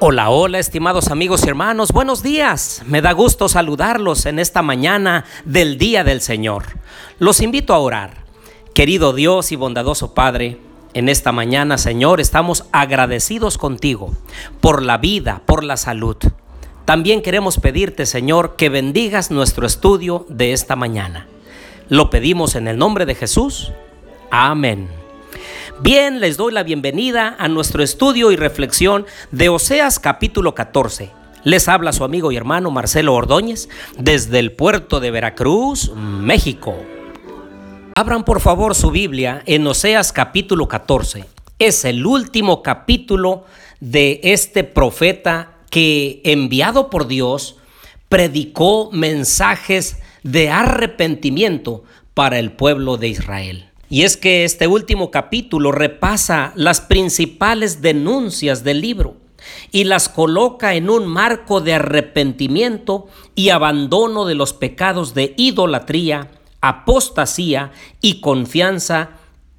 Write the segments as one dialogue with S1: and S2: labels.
S1: Hola, hola, estimados amigos y hermanos, buenos días. Me da gusto saludarlos en esta mañana del Día del Señor. Los invito a orar. Querido Dios y bondadoso Padre, en esta mañana, Señor, estamos agradecidos contigo por la vida, por la salud. También queremos pedirte, Señor, que bendigas nuestro estudio de esta mañana. Lo pedimos en el nombre de Jesús. Amén. Bien, les doy la bienvenida a nuestro estudio y reflexión de Oseas capítulo 14. Les habla su amigo y hermano Marcelo Ordóñez desde el puerto de Veracruz, México. Abran por favor su Biblia en Oseas capítulo 14. Es el último capítulo de este profeta que enviado por Dios predicó mensajes de arrepentimiento para el pueblo de Israel. Y es que este último capítulo repasa las principales denuncias del libro y las coloca en un marco de arrepentimiento y abandono de los pecados de idolatría, apostasía y confianza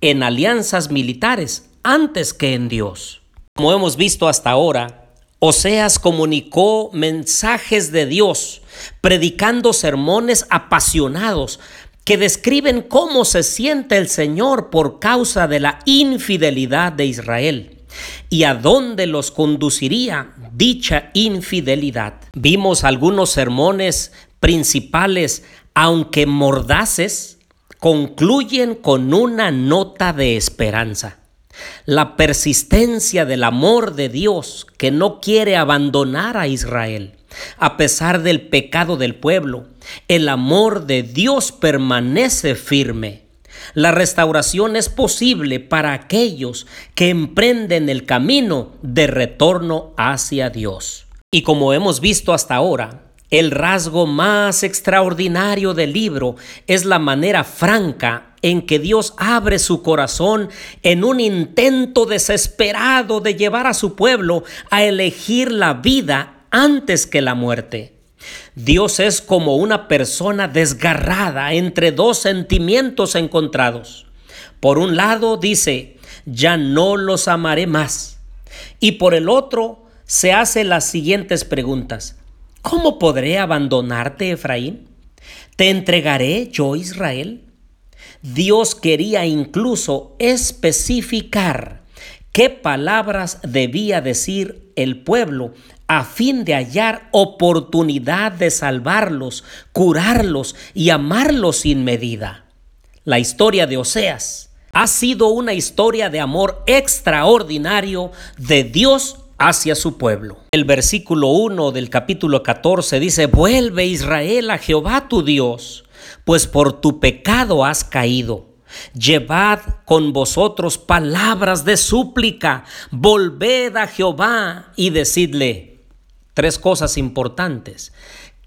S1: en alianzas militares antes que en Dios. Como hemos visto hasta ahora, Oseas comunicó mensajes de Dios, predicando sermones apasionados que describen cómo se siente el Señor por causa de la infidelidad de Israel y a dónde los conduciría dicha infidelidad. Vimos algunos sermones principales, aunque mordaces, concluyen con una nota de esperanza. La persistencia del amor de Dios que no quiere abandonar a Israel. A pesar del pecado del pueblo, el amor de Dios permanece firme. La restauración es posible para aquellos que emprenden el camino de retorno hacia Dios. Y como hemos visto hasta ahora, el rasgo más extraordinario del libro es la manera franca en que Dios abre su corazón en un intento desesperado de llevar a su pueblo a elegir la vida antes que la muerte. Dios es como una persona desgarrada entre dos sentimientos encontrados. Por un lado dice, ya no los amaré más. Y por el otro se hace las siguientes preguntas. ¿Cómo podré abandonarte, Efraín? ¿Te entregaré yo, Israel? Dios quería incluso especificar qué palabras debía decir el pueblo a fin de hallar oportunidad de salvarlos, curarlos y amarlos sin medida. La historia de Oseas ha sido una historia de amor extraordinario de Dios hacia su pueblo. El versículo 1 del capítulo 14 dice, vuelve Israel a Jehová tu Dios, pues por tu pecado has caído. Llevad con vosotros palabras de súplica, volved a Jehová y decidle, Tres cosas importantes.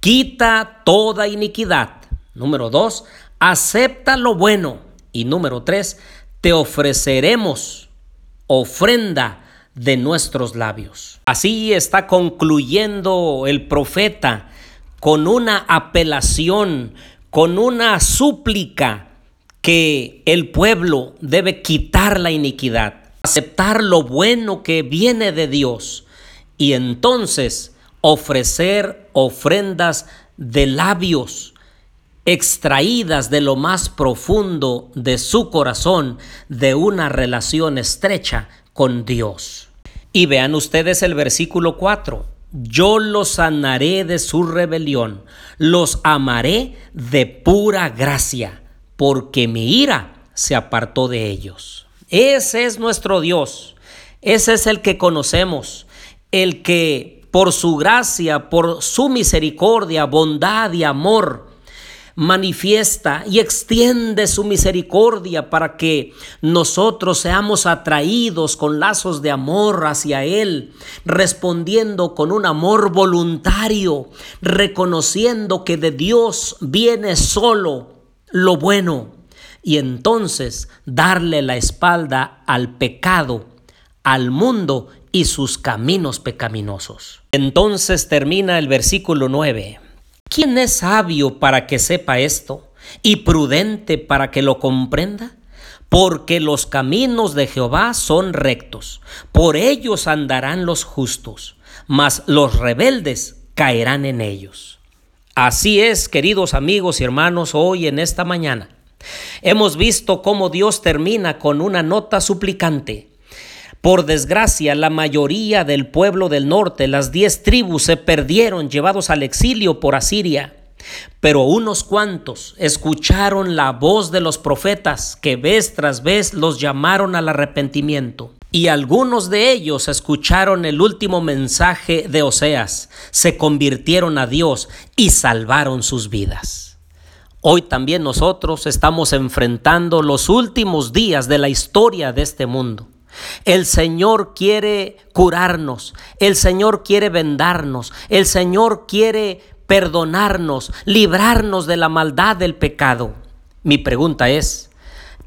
S1: Quita toda iniquidad. Número dos, acepta lo bueno. Y número tres, te ofreceremos ofrenda de nuestros labios. Así está concluyendo el profeta con una apelación, con una súplica que el pueblo debe quitar la iniquidad, aceptar lo bueno que viene de Dios y entonces ofrecer ofrendas de labios extraídas de lo más profundo de su corazón de una relación estrecha con Dios. Y vean ustedes el versículo 4. Yo los sanaré de su rebelión, los amaré de pura gracia, porque mi ira se apartó de ellos. Ese es nuestro Dios, ese es el que conocemos, el que por su gracia, por su misericordia, bondad y amor, manifiesta y extiende su misericordia para que nosotros seamos atraídos con lazos de amor hacia Él, respondiendo con un amor voluntario, reconociendo que de Dios viene solo lo bueno y entonces darle la espalda al pecado, al mundo y sus caminos pecaminosos. Entonces termina el versículo 9. ¿Quién es sabio para que sepa esto y prudente para que lo comprenda? porque los caminos de Jehová son rectos, por ellos andarán los justos, mas los rebeldes caerán en ellos. Así es, queridos amigos y hermanos, hoy en esta mañana hemos visto cómo Dios termina con una nota suplicante. Por desgracia, la mayoría del pueblo del norte, las diez tribus, se perdieron llevados al exilio por Asiria. Pero unos cuantos escucharon la voz de los profetas que vez tras vez los llamaron al arrepentimiento. Y algunos de ellos escucharon el último mensaje de Oseas, se convirtieron a Dios y salvaron sus vidas. Hoy también nosotros estamos enfrentando los últimos días de la historia de este mundo. El Señor quiere curarnos, el Señor quiere vendarnos, el Señor quiere perdonarnos, librarnos de la maldad del pecado. Mi pregunta es,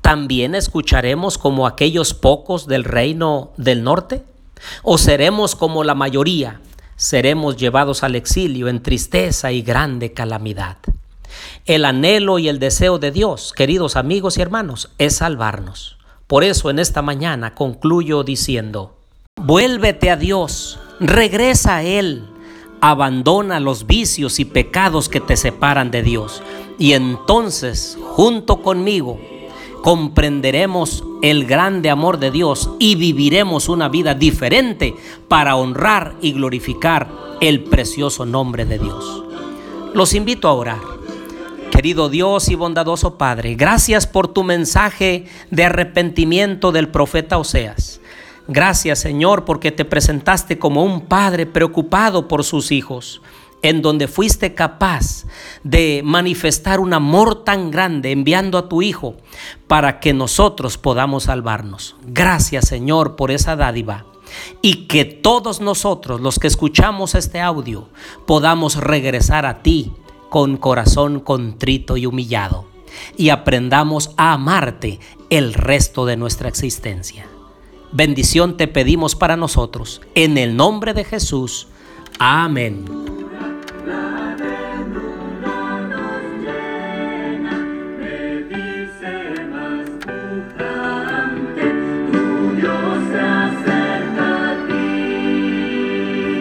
S1: ¿también escucharemos como aquellos pocos del reino del norte? ¿O seremos como la mayoría? Seremos llevados al exilio en tristeza y grande calamidad. El anhelo y el deseo de Dios, queridos amigos y hermanos, es salvarnos. Por eso en esta mañana concluyo diciendo, vuélvete a Dios, regresa a Él, abandona los vicios y pecados que te separan de Dios. Y entonces, junto conmigo, comprenderemos el grande amor de Dios y viviremos una vida diferente para honrar y glorificar el precioso nombre de Dios. Los invito a orar. Querido Dios y bondadoso Padre, gracias por tu mensaje de arrepentimiento del profeta Oseas. Gracias Señor porque te presentaste como un padre preocupado por sus hijos en donde fuiste capaz de manifestar un amor tan grande enviando a tu Hijo para que nosotros podamos salvarnos. Gracias Señor por esa dádiva y que todos nosotros los que escuchamos este audio podamos regresar a ti con corazón contrito y humillado y aprendamos a amarte el resto de nuestra existencia. Bendición te pedimos para nosotros. En el nombre de Jesús. Amén.